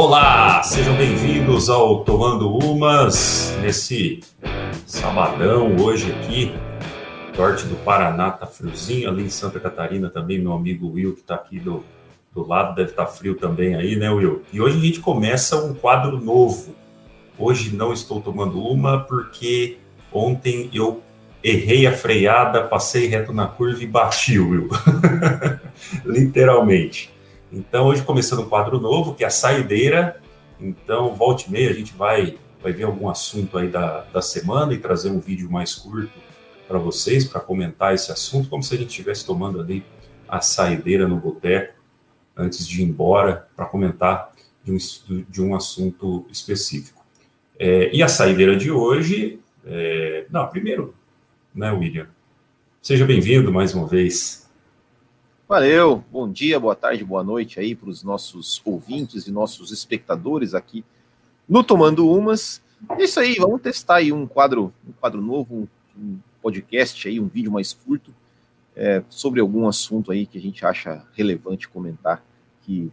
Olá, sejam bem-vindos ao Tomando Umas nesse sabadão hoje aqui. Norte do Paraná tá friozinho, ali em Santa Catarina também, meu amigo Will, que está aqui do, do lado, deve estar tá frio também aí, né, Will? E hoje a gente começa um quadro novo. Hoje não estou tomando uma porque ontem eu errei a freada, passei reto na curva e bati, Will. Literalmente. Então, hoje começando um quadro novo, que é a saideira. Então, volte e meia, a gente vai, vai ver algum assunto aí da, da semana e trazer um vídeo mais curto para vocês, para comentar esse assunto, como se a gente estivesse tomando ali a saideira no boteco antes de ir embora, para comentar de um, de um assunto específico. É, e a saideira de hoje, é, não, primeiro, né, William? Seja bem-vindo mais uma vez. Valeu, bom dia, boa tarde, boa noite aí para os nossos ouvintes e nossos espectadores aqui no Tomando Umas. É isso aí, vamos testar aí um quadro, um quadro novo, um, podcast aí, um vídeo mais curto é, sobre algum assunto aí que a gente acha relevante comentar. Que,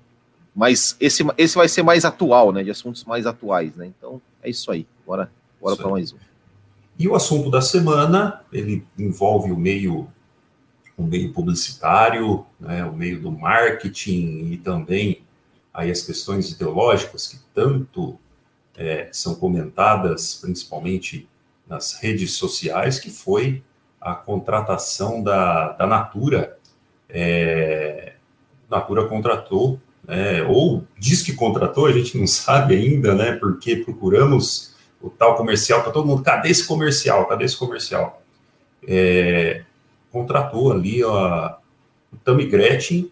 mas esse, esse vai ser mais atual, né? De assuntos mais atuais, né? Então é isso aí. Bora, bora para mais um. E o assunto da semana, ele envolve o meio o meio publicitário, né, o meio do marketing e também aí as questões ideológicas que tanto é, são comentadas, principalmente nas redes sociais, que foi a contratação da, da Natura. É, Natura contratou, né, ou diz que contratou, a gente não sabe ainda, né, porque procuramos o tal comercial para todo mundo, cadê esse comercial, cadê esse comercial? É, contratou ali a, o Tammy Gretchen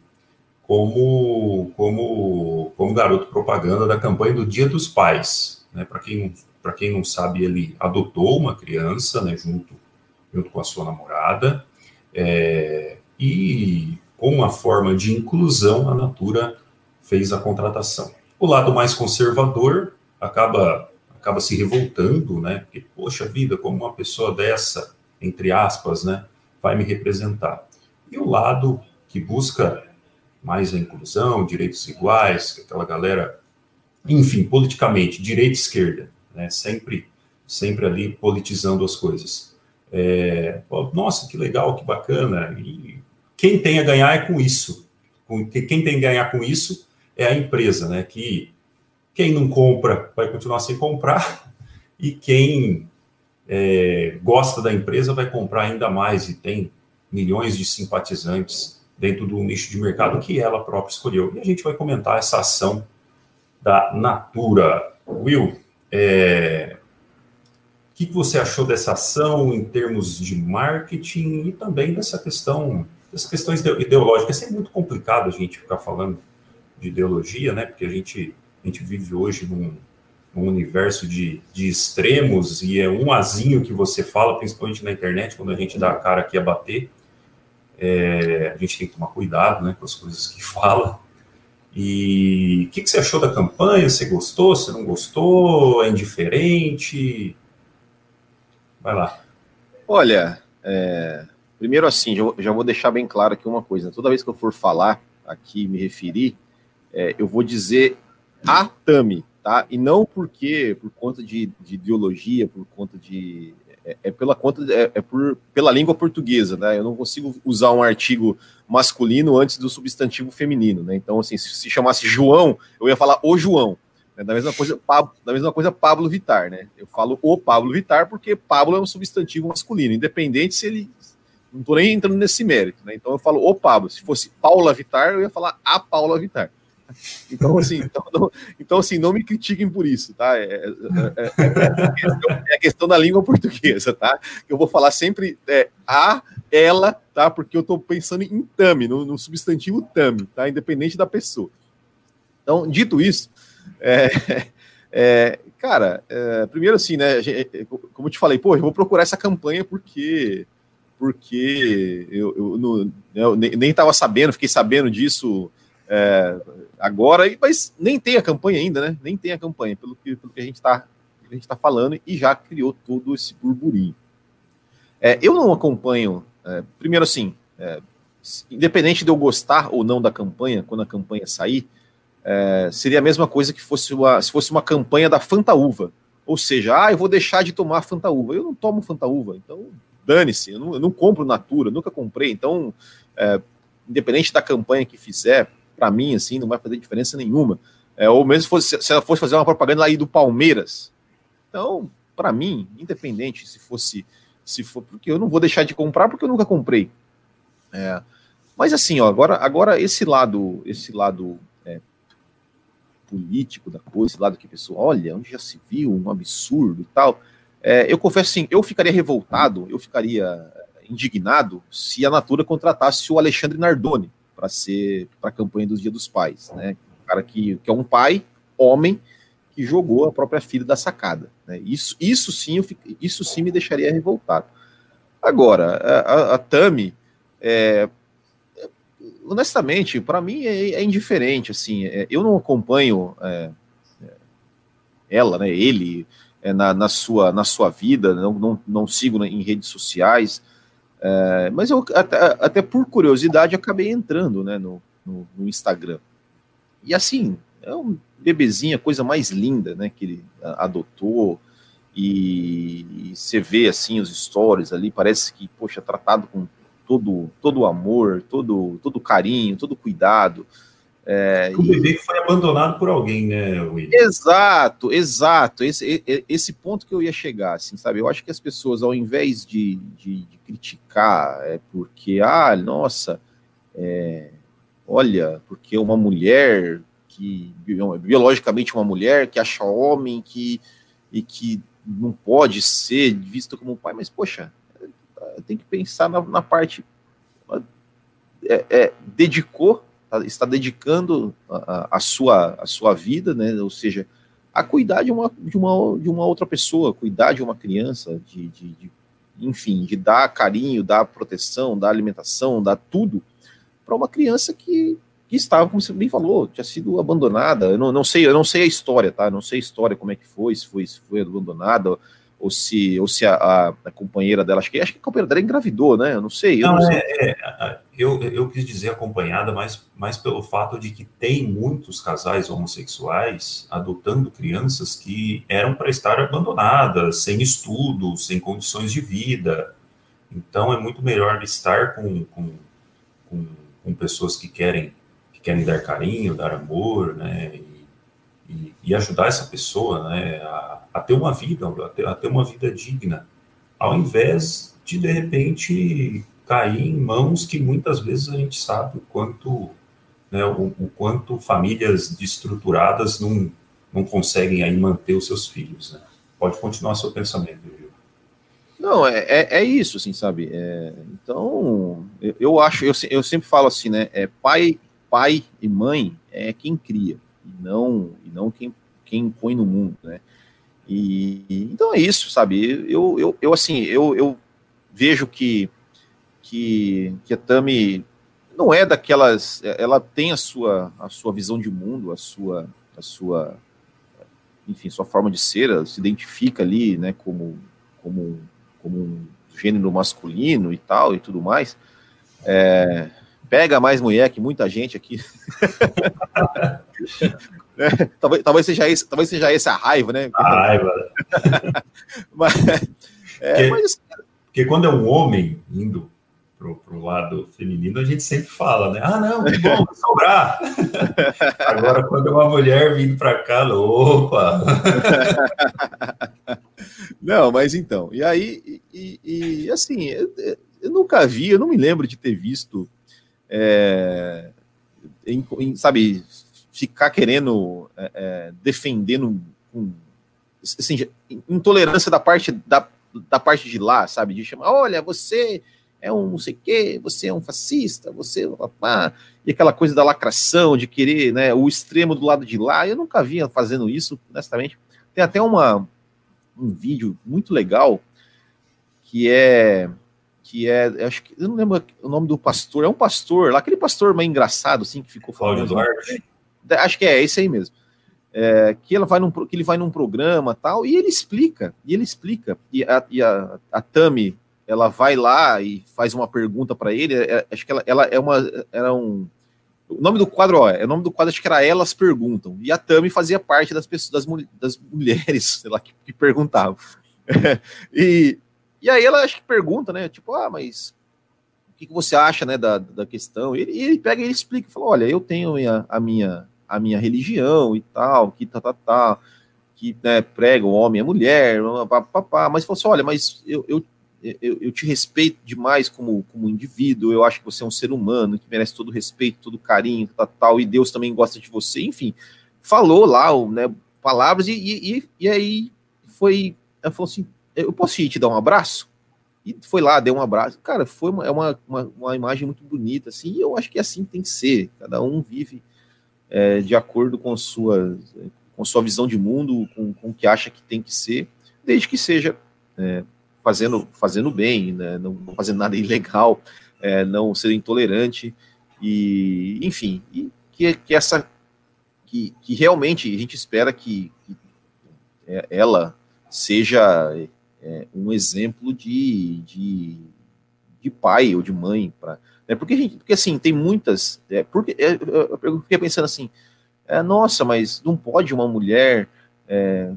como, como, como garoto propaganda da campanha do Dia dos Pais. Né? Para quem, quem não sabe, ele adotou uma criança né, junto, junto com a sua namorada, é, e com uma forma de inclusão, a Natura fez a contratação. O lado mais conservador acaba, acaba se revoltando, né? Porque, poxa vida, como uma pessoa dessa, entre aspas, né? Vai me representar. E o lado que busca mais a inclusão, direitos iguais, aquela galera, enfim, politicamente, direita e esquerda, né, sempre, sempre ali politizando as coisas. É, nossa, que legal, que bacana. E quem tem a ganhar é com isso. Quem tem a ganhar com isso é a empresa, né? Que quem não compra vai continuar sem comprar e quem é, gosta da empresa vai comprar ainda mais e tem milhões de simpatizantes dentro do nicho de mercado que ela própria escolheu. E a gente vai comentar essa ação da Natura. Will, é, o que, você achou dessa ação em termos de marketing e também dessa questão, dessas questões ideológicas? É muito complicado a gente ficar falando de ideologia, né? Porque a gente, a gente vive hoje num, um universo de, de extremos e é um azinho que você fala, principalmente na internet, quando a gente dá a cara aqui a bater. É, a gente tem que tomar cuidado né, com as coisas que fala. E o que, que, você achou da campanha? Você gostou? Você não gostou? É indiferente? Vai lá. Olha, é, primeiro assim, já, já, vou deixar bem claro aqui uma coisa. Toda vez que eu for falar aqui, me referir, é, eu vou dizer a Tami, tá? E não porque por conta de, de ideologia, por conta de é, é pela conta é, é, por pela língua portuguesa, né? Eu não consigo usar um artigo masculino antes do substantivo feminino, né? Então assim, se, se chamasse João, eu ia falar o João. Né? Da mesma coisa, Pablo, da mesma coisa Pablo Vitar, né? Eu falo o Pablo Vitar porque Pablo é um substantivo masculino, independente se ele não estou nem entrando nesse mérito, né? Então eu falo o Pablo. Se fosse Paula Vitar, eu ia falar a Paula Vitar. Então, assim, então, não, então, assim, não me critiquem por isso, tá? É, é, é, é, a questão, é, a questão, da língua portuguesa, tá? Eu vou falar sempre é, a, ela, tá? Porque eu estou pensando em tame, no, no, substantivo tame, tá? Independente da pessoa. Então, dito isso, é, cara, primeiro assim, né? Como eu te falei, pô, eu vou procurar essa campanha porque porque eu, eu, eu nem estava sabendo, fiquei sabendo disso é, agora, mas nem tem a campanha ainda, né? Nem tem a campanha, pelo que, pelo que a gente está tá falando, e já criou todo esse burburinho. É, eu não acompanho, é, primeiro assim, é, independente de eu gostar ou não da campanha, quando a campanha sair, é, seria a mesma coisa que fosse uma, se fosse uma campanha da Fanta Uva. Ou seja, ah, eu vou deixar de tomar Fanta Uva. Eu não tomo Fanta Uva, então dane-se, eu não, eu não compro Natura, nunca comprei. Então, é, independente da campanha que fizer, para mim, assim, não vai fazer diferença nenhuma. É, ou mesmo fosse, se ela fosse fazer uma propaganda aí do Palmeiras. Então, para mim, independente se fosse, se for, porque eu não vou deixar de comprar porque eu nunca comprei. É, mas assim, ó, agora, agora esse lado, esse lado é, político da coisa, esse lado que a pessoa, olha, onde já se viu, um absurdo e tal. É, eu confesso assim, eu ficaria revoltado, eu ficaria indignado se a Natura contratasse o Alexandre Nardoni para ser para a campanha dos Dia dos Pais, né? Um cara que, que é um pai, homem, que jogou a própria filha da sacada. Né? Isso, isso sim, eu, isso sim me deixaria revoltado. Agora, a, a, Tami, é, honestamente, para mim é, é, indiferente. Assim, é, eu não acompanho é, é, ela, né? Ele é, na, na, sua na sua vida, não, não, não sigo em redes sociais. É, mas eu, até, até, por curiosidade, acabei entrando né, no, no, no, Instagram. E assim, é um bebezinho, a coisa mais linda né, que ele adotou. E, e você vê assim os stories ali, parece que, poxa, tratado com todo todo amor, todo todo carinho, todo cuidado. É, o bebê e... que foi abandonado por alguém, né, William? Exato, exato. Esse, esse ponto que eu ia chegar, assim, sabe? Eu acho que as pessoas, ao invés de, de, de criticar, é porque, ah, nossa, é, olha, porque uma mulher que, biologicamente uma mulher que acha homem que, e que não pode ser visto como pai, mas, poxa, tem que pensar na, na parte. É, é, dedicou está dedicando a, a, sua, a sua vida, né? Ou seja, a cuidar de uma, de uma, de uma outra pessoa, cuidar de uma criança, de, de, de enfim, de dar carinho, dar proteção, dar alimentação, dar tudo para uma criança que, que estava, como você bem falou, tinha sido abandonada. Eu não, não sei, eu não sei a história, tá? Eu não sei a história como é que foi, se foi, se foi abandonada ou se, ou se a, a, a, companheira dela, acho que, acho que a companheira dela engravidou, né? Eu não sei. Eu, não, não sei. É, é, eu, eu quis dizer acompanhada, mas, mas pelo fato de que tem muitos casais homossexuais adotando crianças que eram para estar abandonadas, sem estudo, sem condições de vida. Então é muito melhor estar com, com, com, com pessoas que querem, que querem dar carinho, dar amor, né? e, e, ajudar essa pessoa né, a, a, ter uma vida, a ter, a ter uma vida digna, ao invés de, de repente, cair em mãos que muitas vezes a gente sabe o quanto, né, o, o quanto famílias destruturadas não, não conseguem aí manter os seus filhos. Né? Pode continuar seu pensamento, viu? Não, é, é, é, isso, assim, sabe? É, então, eu, eu acho, eu, eu sempre falo assim, né? É, pai, pai e mãe é quem cria e não, e não quem, quem põe no mundo, né? E, então é isso, sabe? Eu, eu, eu assim, eu, eu vejo que, que, que a Tami não é daquelas, ela tem a sua, a sua visão de mundo, a sua, a sua, enfim, sua forma de ser, ela se identifica ali, né, como, como, como um gênero masculino e tal e tudo mais. É, pega mais mulher que muita gente aqui. é, talvez, talvez, seja esse, talvez seja essa a raiva, né? A raiva. mas, é, porque, mas... porque quando é um homem indo pro, pro lado feminino, a gente sempre fala, né? Ah, não, que bom, sobrar. Agora, quando é uma mulher vindo para cá, opa! não, mas então, e aí, e, e assim, eu, eu nunca vi, eu não me lembro de ter visto é, em, em, sabe, ficar querendo é, é, defendendo assim, intolerância da parte da, da parte de lá, sabe, de chamar, olha, você é um não sei o quê, você é um fascista, você papá, e aquela coisa da lacração, de querer, né, o extremo do lado de lá, eu nunca via fazendo isso, honestamente. Tem até uma, um vídeo muito legal que é que é, acho que eu não lembro o nome do pastor, é um pastor, lá aquele pastor mais engraçado assim que ficou falando. Duarte. É, acho que é esse aí mesmo. É, que ela vai num, que ele vai num programa tal e ele explica, e ele explica e a, e a, a Tami ela vai lá e faz uma pergunta para ele. É, acho que ela, ela é uma era um O nome do quadro, ó, é o nome do quadro, acho que era Elas Perguntam. E a Tami fazia parte das pessoas, das, das mulheres, sei lá, que, que perguntavam. e, e aí ela acho que pergunta, né? Tipo, ah, mas o que, que você acha, né, da, da questão? E ele, ele pega e ele explica, fala, olha, eu tenho a minha, a minha, a minha religião e tal, que tá, tá, tá, que né, prega o homem e a mulher, papá, mas falou assim, olha, mas eu, eu eu, eu, te respeito demais como, como indivíduo, eu acho que você é um ser humano que merece todo o respeito, todo carinho, tal, tal, e Deus também gosta de você, enfim, falou lá, né, palavras, e, e, e aí foi, ela falou assim, eu posso ir te dar um abraço? E foi lá, deu um abraço, cara, foi uma, é uma, uma, uma imagem muito bonita, assim, e eu acho que assim tem que ser, cada um vive é, de acordo com sua, com sua visão de mundo, com, com o que acha que tem que ser, desde que seja é, fazendo, fazendo bem, né, não fazendo nada ilegal, é, não ser intolerante, e enfim, e que, que essa que, que realmente a gente espera que, que é, ela seja é, um exemplo de, de, de, pai ou de mãe para né, porque, gente, porque assim tem muitas é, porque é, eu fiquei pensando assim é, nossa mas não pode uma mulher é,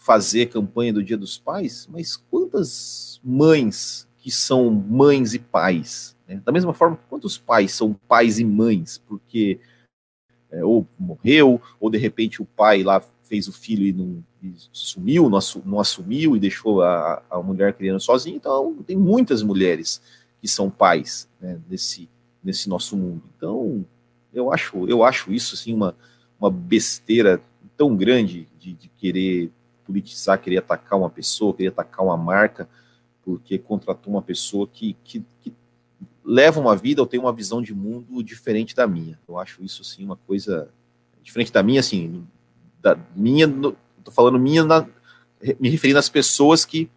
fazer campanha do Dia dos Pais, mas quantas mães que são mães e pais? Né? Da mesma forma, quantos pais são pais e mães? Porque é, ou morreu, ou de repente o pai lá fez o filho e não e sumiu, não, não, assumiu e deixou a, a mulher criando sozinha. Então, tem muitas mulheres que são pais né, nesse, nesse nosso mundo. Então, eu acho, eu acho isso assim, uma, uma besteira tão grande de, de querer politizar, querer atacar uma pessoa, querer atacar uma marca, porque contratou uma pessoa que, que, que leva uma vida ou tem uma visão de mundo diferente da minha. Eu acho isso, assim, uma coisa diferente da minha, assim, da minha, tô falando minha, na, me referindo às pessoas que,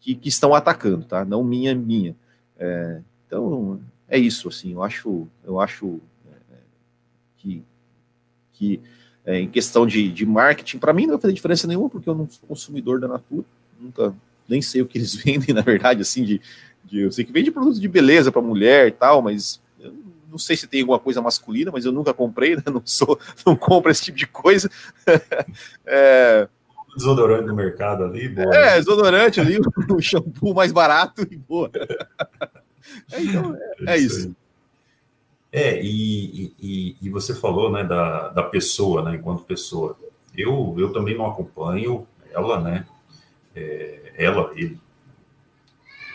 que, que, estão atacando, tá? Não minha, minha. É, então, é isso, assim, eu acho, eu acho é, que, que é, em questão de, de marketing, para mim não vai fazer diferença nenhuma, porque eu não sou consumidor da Natura, nunca nem sei o que eles vendem, na verdade, assim, de, de eu sei que vende produtos de beleza para mulher e tal, mas eu não sei se tem alguma coisa masculina, mas eu nunca comprei, né? não sou, não compro esse tipo de coisa. é, desodorante no mercado ali, boa. É, desodorante ali, o shampoo mais barato e boa. É, então, é, é isso. É, e, e, e, você falou, né, da, da pessoa, né, enquanto pessoa. Eu, eu também não acompanho ela, né, é, ela, ele.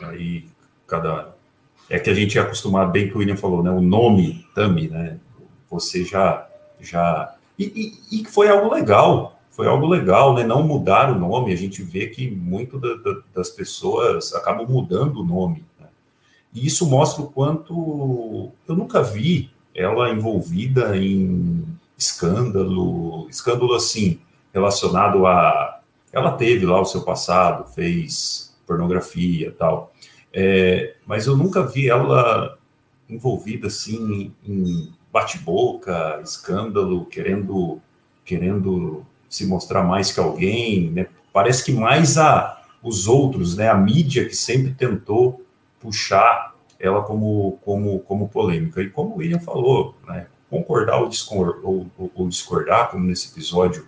Aí, cada... É que a gente é acostumado, bem que o William falou, né, o nome Tami, né, você já... já e, e, e foi algo legal, foi algo legal, né, não mudar o nome, a gente vê que muito da, da, das pessoas acabam mudando o nome, e isso mostra o quanto eu nunca vi ela envolvida em escândalo, escândalo assim, relacionado a. Ela teve lá o seu passado, fez pornografia tal, é, mas eu nunca vi ela envolvida assim em bate-boca, escândalo, querendo, querendo se mostrar mais que alguém, né? Parece que mais a os outros, né? A mídia que sempre tentou puxar ela como, como, como polêmica. E como o William falou, né, concordar ou, discordar, ou, ou, discordar, como nesse episódio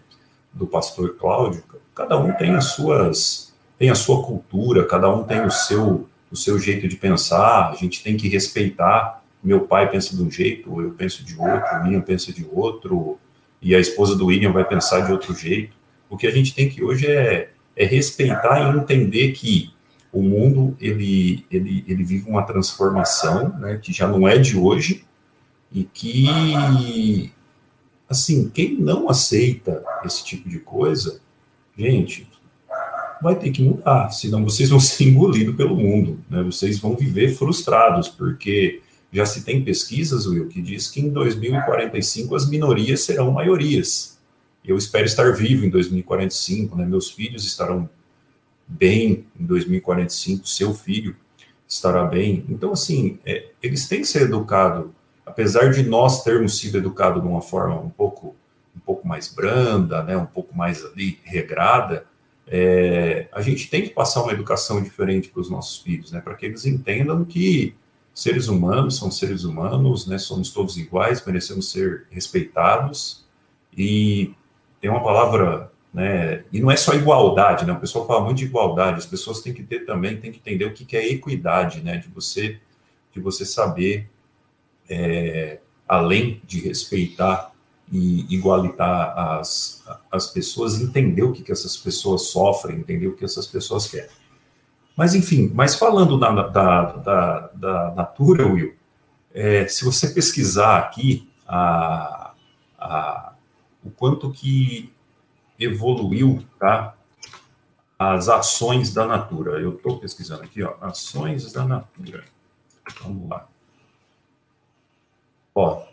do pastor Cláudio, cada um tem as suas tem a sua cultura, cada um tem o seu o seu jeito de pensar, a gente tem que respeitar. Meu pai pensa de um jeito, eu penso de outro, o William pensa de outro, e a esposa do William vai pensar de outro jeito. O que a gente tem que hoje é, é respeitar e entender que o mundo ele, ele, ele vive uma transformação, né, que já não é de hoje, e que, assim, quem não aceita esse tipo de coisa, gente, vai ter que mudar, senão vocês vão ser engolidos pelo mundo, né, vocês vão viver frustrados, porque já se tem pesquisas, Will, que diz que em 2045 as minorias serão maiorias. Eu espero estar vivo em 2045, né, meus filhos estarão bem em 2045, seu filho estará bem. Então, assim, é, eles têm que ser educados, apesar de nós termos sido educados de uma forma um pouco, um pouco mais branda, né, um pouco mais ali regrada, é, a gente tem que passar uma educação diferente para os nossos filhos, né, para que eles entendam que seres humanos são seres humanos, né? Somos todos iguais, merecemos ser respeitados. E tem uma palavra, né? E não é só igualdade, né? O pessoal fala muito de igualdade. As pessoas têm que ter também, têm que entender o que é equidade, né? De você, de você saber, é, além de respeitar e igualitar as, as pessoas, entender o que, que essas pessoas sofrem, entender o que essas pessoas querem. Mas, enfim, mas falando da, da, da, da Natura, Will, é, se você pesquisar aqui a, a, o quanto que evoluiu tá, as ações da Natura. Eu estou pesquisando aqui, ó, ações da Natura. Vamos lá. Ó,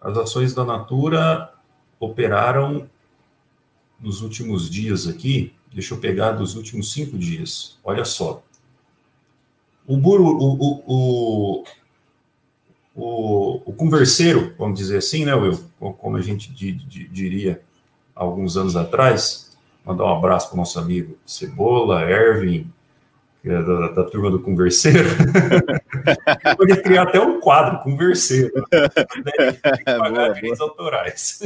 as ações da Natura operaram nos últimos dias aqui. Deixa eu pegar dos últimos cinco dias. Olha só. O, buro, o, o, o, o, converseiro, vamos dizer assim, né, Will? Como a gente diria alguns anos atrás, mandar um abraço para o nosso amigo Cebola, Ervin, que é da, da turma do converseiro. Podia criar até um quadro, converseiro. Né? Tem que pagar direitos autorais.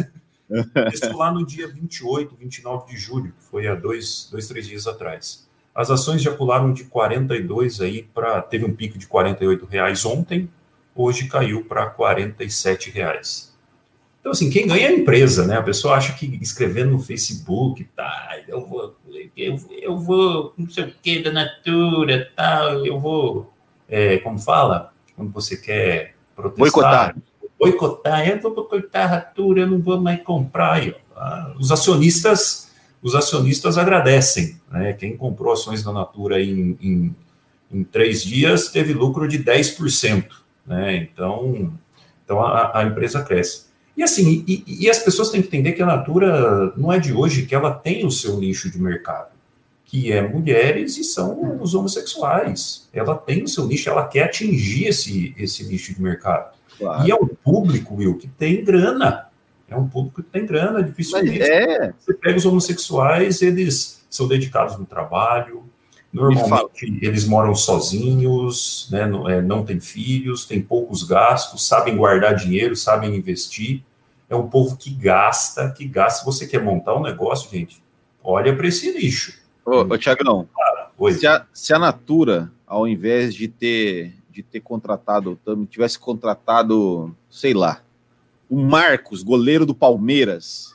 Isso lá no dia 28, 29 de julho, foi há dois, dois três dias atrás. As ações já pularam de 42 aí para teve um pico de 48 reais ontem, hoje caiu para 47 reais. Então assim, quem ganha é a empresa, né? A pessoa acha que escrevendo no Facebook, tá, eu vou, eu, eu vou, não sei o que da Natura, tal, eu vou, é, como fala, quando você quer protestar, boicotar, boicotar, eu vou boicotar a Natura, eu não vou mais comprar. Aí, ó, os acionistas os acionistas agradecem. Né? Quem comprou ações da Natura em, em, em três dias teve lucro de 10%. Né? Então, então a, a empresa cresce. E assim, e, e, as pessoas têm que entender que a Natura não é de hoje que ela tem o seu nicho de mercado, que é mulheres e são os homossexuais. Ela tem o seu nicho, ela quer atingir esse, esse nicho de mercado. Claro. E é um público, Will, que tem grana. É um público que tem grana, dificilmente. É. Você pega os homossexuais, eles são dedicados no trabalho, normalmente eles moram sozinhos, né, não, é, não têm filhos, têm poucos gastos, sabem guardar dinheiro, sabem investir. É um povo que gasta, que gasta. Se você quer montar um negócio, gente, olha para esse lixo. Ô, ô Tiagão, se a, se a Natura, ao invés de ter, de ter contratado, tivesse contratado, sei lá, o Marcos, goleiro do Palmeiras.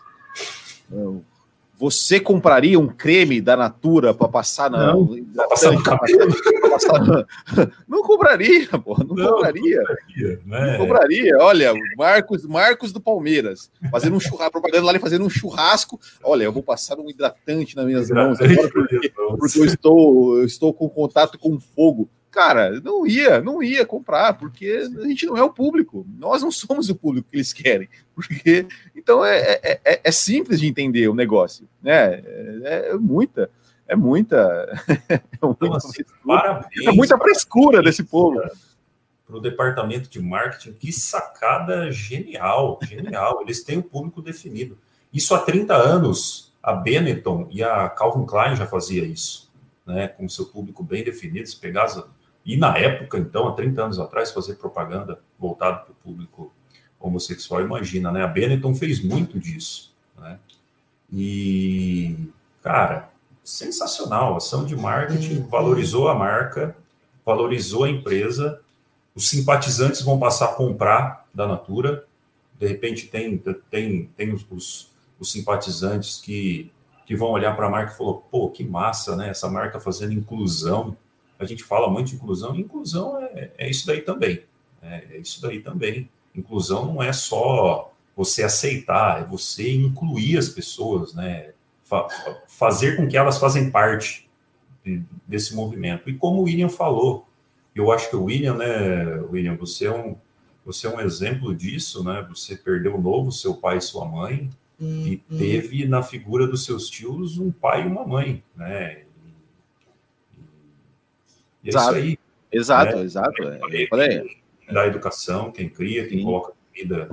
Você compraria um creme da Natura para passar na. Não, passar no cabelo? Não compraria, pô, não, não compraria. Não compraria, né? não compraria. Olha, Marcos, Marcos do Palmeiras, fazendo um churrasco, propaganda lá, fazendo um churrasco. Olha, eu vou passar um hidratante nas minhas mãos agora porque, porque eu, estou, eu estou com contato com fogo cara, não ia, não ia comprar, porque a gente não é o público. Nós não somos o público que eles querem. Porque então é, é, é, é simples de entender o negócio, né? É, é muita, é muita, é muita, então, assim, parabéns, é muita frescura desse povo. Para o departamento de marketing, que sacada genial, genial. Eles têm o público definido. Isso há 30 anos, a Benetton e a Calvin Klein já fazia isso, né? Com seu público bem definido, se pegar as e na época, então, há 30 anos atrás, fazer propaganda voltada para o público homossexual, imagina, né? A Benetton fez muito disso, né? E, cara, sensacional, ação de marketing, uhum. valorizou a marca, valorizou a empresa, os simpatizantes vão passar a comprar da Natura, de repente tem, tem, tem os, os, os simpatizantes que, que vão olhar para a marca e falar, pô, que massa, né? Essa marca fazendo inclusão, a gente fala muito de inclusão, e inclusão é, é isso daí também. Né? É isso daí também. Inclusão não é só você aceitar, é você incluir as pessoas, né? Fa fazer com que elas fazem parte de, desse movimento. E como o William falou, eu acho que o William, né, William, você é um, você é um exemplo disso, né? Você perdeu novo seu pai e sua mãe, e hum. teve na figura dos seus tios um pai e uma mãe, né? E é exato. isso aí. Exato, né? exato. É, falei, da educação, quem cria, quem Sim. coloca comida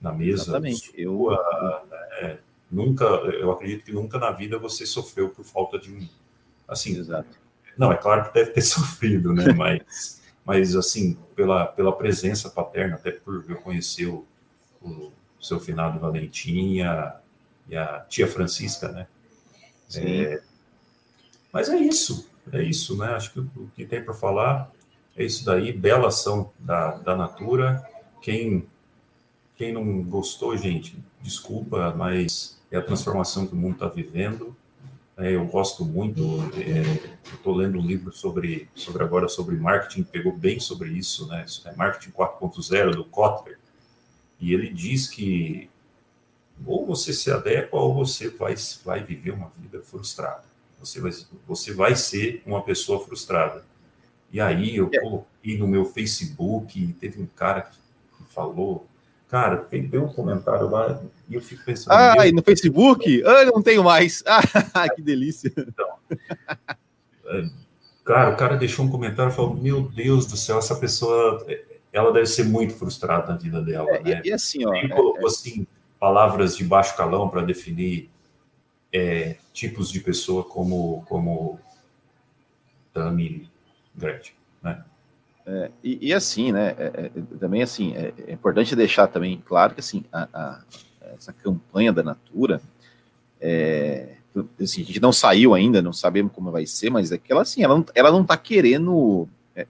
na mesa. Exatamente. Sua, eu né? nunca, eu acredito que nunca na vida você sofreu por falta de um, assim. Exato. Não, é claro que deve ter sofrido, né? Mas mas assim, pela, pela presença paterna, até por eu conhecer o, o seu finado Valentim e a, e a tia Francisca, né? É, mas é isso, é isso, né? Acho que o que tem para falar é isso daí, bela ação da, da Natura. Quem, quem não gostou, gente, desculpa, mas é a transformação que o mundo está vivendo. É, eu gosto muito, é, estou lendo um livro sobre, sobre agora sobre marketing, pegou bem sobre isso, né? É marketing 4.0 do Kotler, e ele diz que ou você se adequa ou você vai, vai viver uma vida frustrada. Você vai, você vai ser uma pessoa frustrada. E aí eu é. coloquei no meu Facebook, teve um cara que falou Cara, tem, um comentário lá e eu fico pensando. Ah, e no Facebook? Ah, eu não tenho mais. Ah, que delícia. Então, é, cara, o cara deixou um comentário e falou: Meu Deus do céu, essa pessoa, ela deve ser muito frustrada na vida dela. É, né? E, e assim, ó. Ele colocou é, assim, palavras de baixo calão para definir é, tipos de pessoa como, como Tami Gretchen, né? É, e, e, assim, né? É, é, também assim, é, é, importante deixar também claro que assim, a, a, essa campanha da Natura, é, assim, a gente não saiu ainda, não sabemos como vai ser, mas é que ela assim, ela não, ela não tá querendo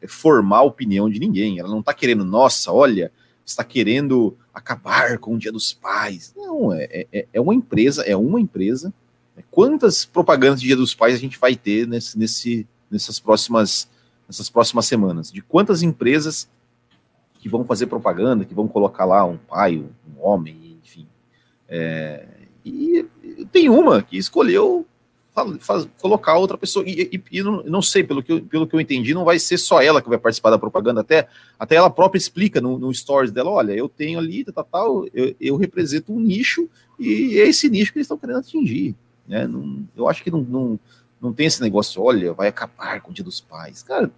formar a opinião de ninguém, ela não tá querendo, nossa, olha, está querendo acabar com o Dia dos Pais. Não, é, é, é uma empresa, é uma empresa. Quantas propagandas de Dia dos Pais a gente vai ter nesse, nesse, nessas próximas nessas próximas semanas, de quantas empresas que vão fazer propaganda, que vão colocar lá um pai, um homem, enfim. É, e tem uma que escolheu faz, colocar outra pessoa, e, e, e não, não, sei, pelo que, eu, pelo que eu entendi, não vai ser só ela que vai participar da propaganda, até, até ela própria explica no, no stories dela, olha, eu tenho ali, tal, tal eu, eu represento um nicho, e é esse nicho que eles estão querendo atingir. Né? Não, eu acho que não, não, não tem esse negócio, olha, vai acabar com o dia dos pais. Cara,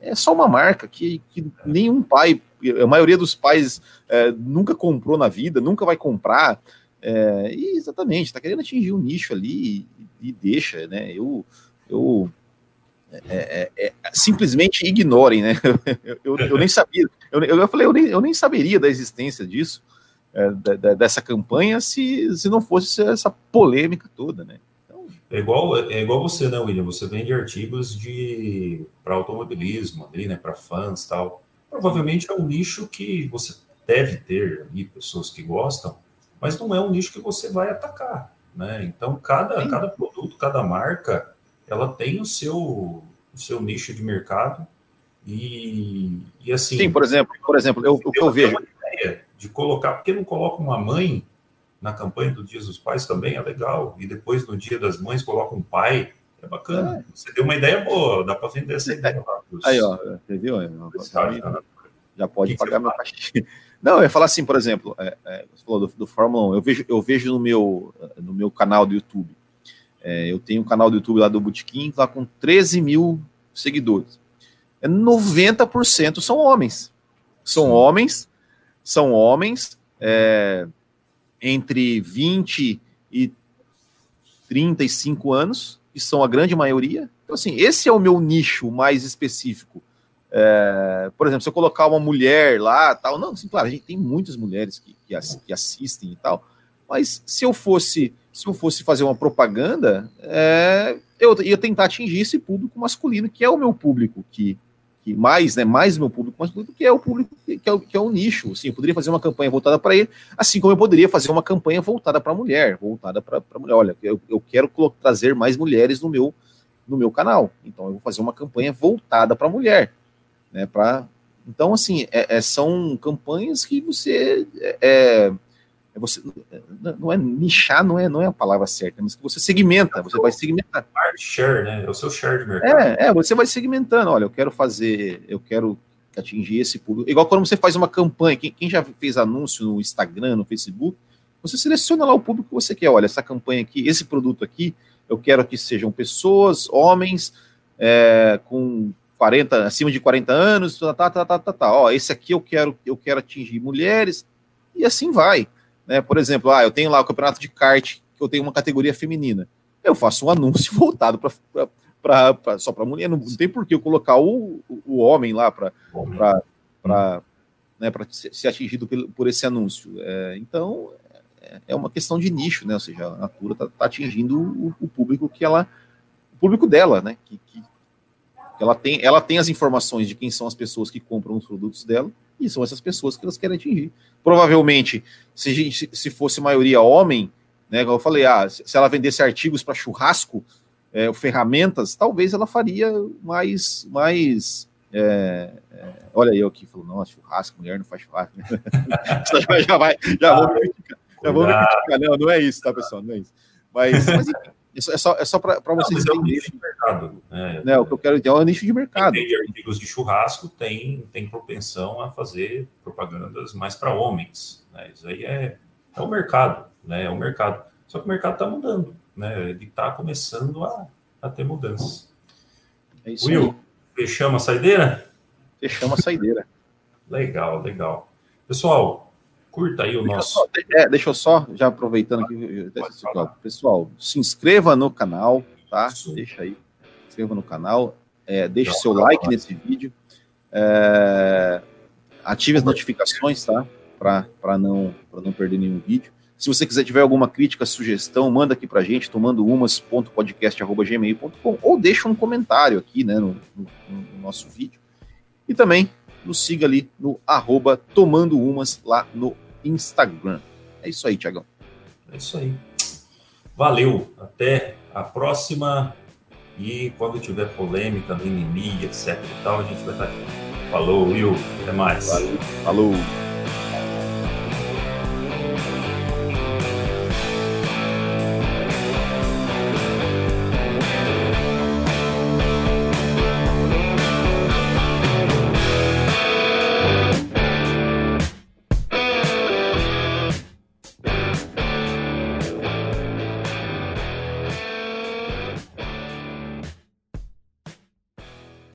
é só uma marca que, que nenhum pai, a maioria dos pais é, nunca comprou na vida, nunca vai comprar. É, e exatamente, está querendo atingir um nicho ali e, e deixa, né? Eu, eu é, é, é simplesmente ignorem, né? Eu, eu, eu nem sabia, eu, eu falei, eu nem, eu nem saberia da existência disso, é, da, dessa campanha, se, se não fosse essa polêmica toda, né? É igual, é igual você, né, William? Você vende artigos de para automobilismo ali, né? Para fãs tal. Provavelmente é um nicho que você deve ter ali pessoas que gostam, mas não é um nicho que você vai atacar, né? Então cada, cada produto, cada marca, ela tem o seu, o seu nicho de mercado e, e assim. Sim, por exemplo, por exemplo, eu, eu, eu vejo de colocar, porque não coloca uma mãe na campanha do Dia dos Pais também é legal. E depois no Dia das Mães coloca um pai. É bacana. É. Você deu uma ideia boa, dá para vender essa ideia lá. Pros, Aí, ó, você viu? Já pode que pagar meu cachê. Não, eu ia falar assim, por exemplo, é, é, você falou do, do, Fórmula 1, eu vejo, eu vejo no, meu, no meu canal do YouTube. É, eu tenho um canal do YouTube lá do Botequim, lá com 13 mil seguidores. É 90% são homens. São Sim. homens, são homens, é, entre 20 e 35 anos, que são a grande maioria. Então, assim, esse é o meu nicho mais específico. É, por exemplo, se eu colocar uma mulher lá, tal, não, assim, claro, a gente tem muitas mulheres que, que, que assistem e tal, mas se eu fosse se eu fosse fazer uma propaganda, é, eu ia tentar atingir esse público masculino, que é o meu público que que mais, né, mais meu público masculino, que é o público que é o, que é o nicho. Assim, eu poderia fazer uma campanha voltada para ele, assim como eu poderia fazer uma campanha voltada para a mulher, voltada para a mulher. Olha, eu, eu quero trazer mais mulheres no meu, no meu canal. Então eu vou fazer uma campanha voltada para a mulher, né? Para então assim é, é, são campanhas que você é, é você não é nichar, não é, não é a palavra certa, mas que você segmenta, você vai segmentar. Share, né? É o seu share de mercado. É, é, você vai segmentando. Olha, eu quero fazer, eu quero atingir esse público. Igual quando você faz uma campanha, quem, quem já fez anúncio no Instagram, no Facebook, você seleciona lá o público que você quer. Olha, essa campanha aqui, esse produto aqui, eu quero que sejam pessoas, homens, é, com 40, acima de 40 anos, tá, tá, tá, tá, tá, tá. Ó, esse aqui eu quero, eu quero atingir mulheres, e assim vai. Né? Por exemplo, ah, eu tenho lá o campeonato de kart, que eu tenho uma categoria feminina. Eu faço um anúncio voltado para só para mulher. Não, não, tem por que eu colocar o, o homem lá para né, ser atingido por, por esse anúncio. É, então, é, é uma questão de nicho, né? Ou seja, a Natura está tá atingindo o, o, público que ela. O público dela, né? Que, que, ela, tem, ela tem as informações de quem são as pessoas que compram os produtos dela, e são essas pessoas que elas querem atingir. Provavelmente, se, se fosse maioria homem, né? Como eu falei, ah, se ela vendesse artigos para churrasco, é, ferramentas, talvez ela faria mais. mais é, é, olha eu aqui, falou, nossa, churrasco, mulher não faz churrasco. já vai, já vou me criticar. Já vou me criticar. Não, não é isso, tá, pessoal? Não é isso. Mas, mas enfim, é só, é só para vocês entenderem. De mercado. Né? né? O que eu quero dizer é um nicho de mercado. Quem artigos de churrasco tem, tem propensão a fazer propagandas mais para homens. Né? Isso aí é, é o mercado, né? É o mercado. Só que o mercado está mudando, né? Ele está começando a, a ter mudanças. É isso Will, aí. fechamos a saideira? Fechamos a saideira. legal, legal. Pessoal, curta aí o deixa nosso. Só, é, deixa eu só, já aproveitando aqui, pessoal, se inscreva no canal, tá? Isso. Deixa aí, inscreva no canal, é, deixe seu like nesse vídeo, é, ative as notificações, tá? Para não, não perder nenhum vídeo. Se você quiser tiver alguma crítica, sugestão, manda aqui pra gente, tomando umas.podcast.gmail.com ou deixa um comentário aqui, né, no, no, no, nosso vídeo. E também nos siga ali no arroba tomando umas lá no Instagram. É isso aí, Tiagão. É isso aí. Valeu. Até a próxima. E quando tiver polêmica, mimimi, etc e tal, a gente vai estar aqui. Falou, Will. Até mais. Valeu. Falou.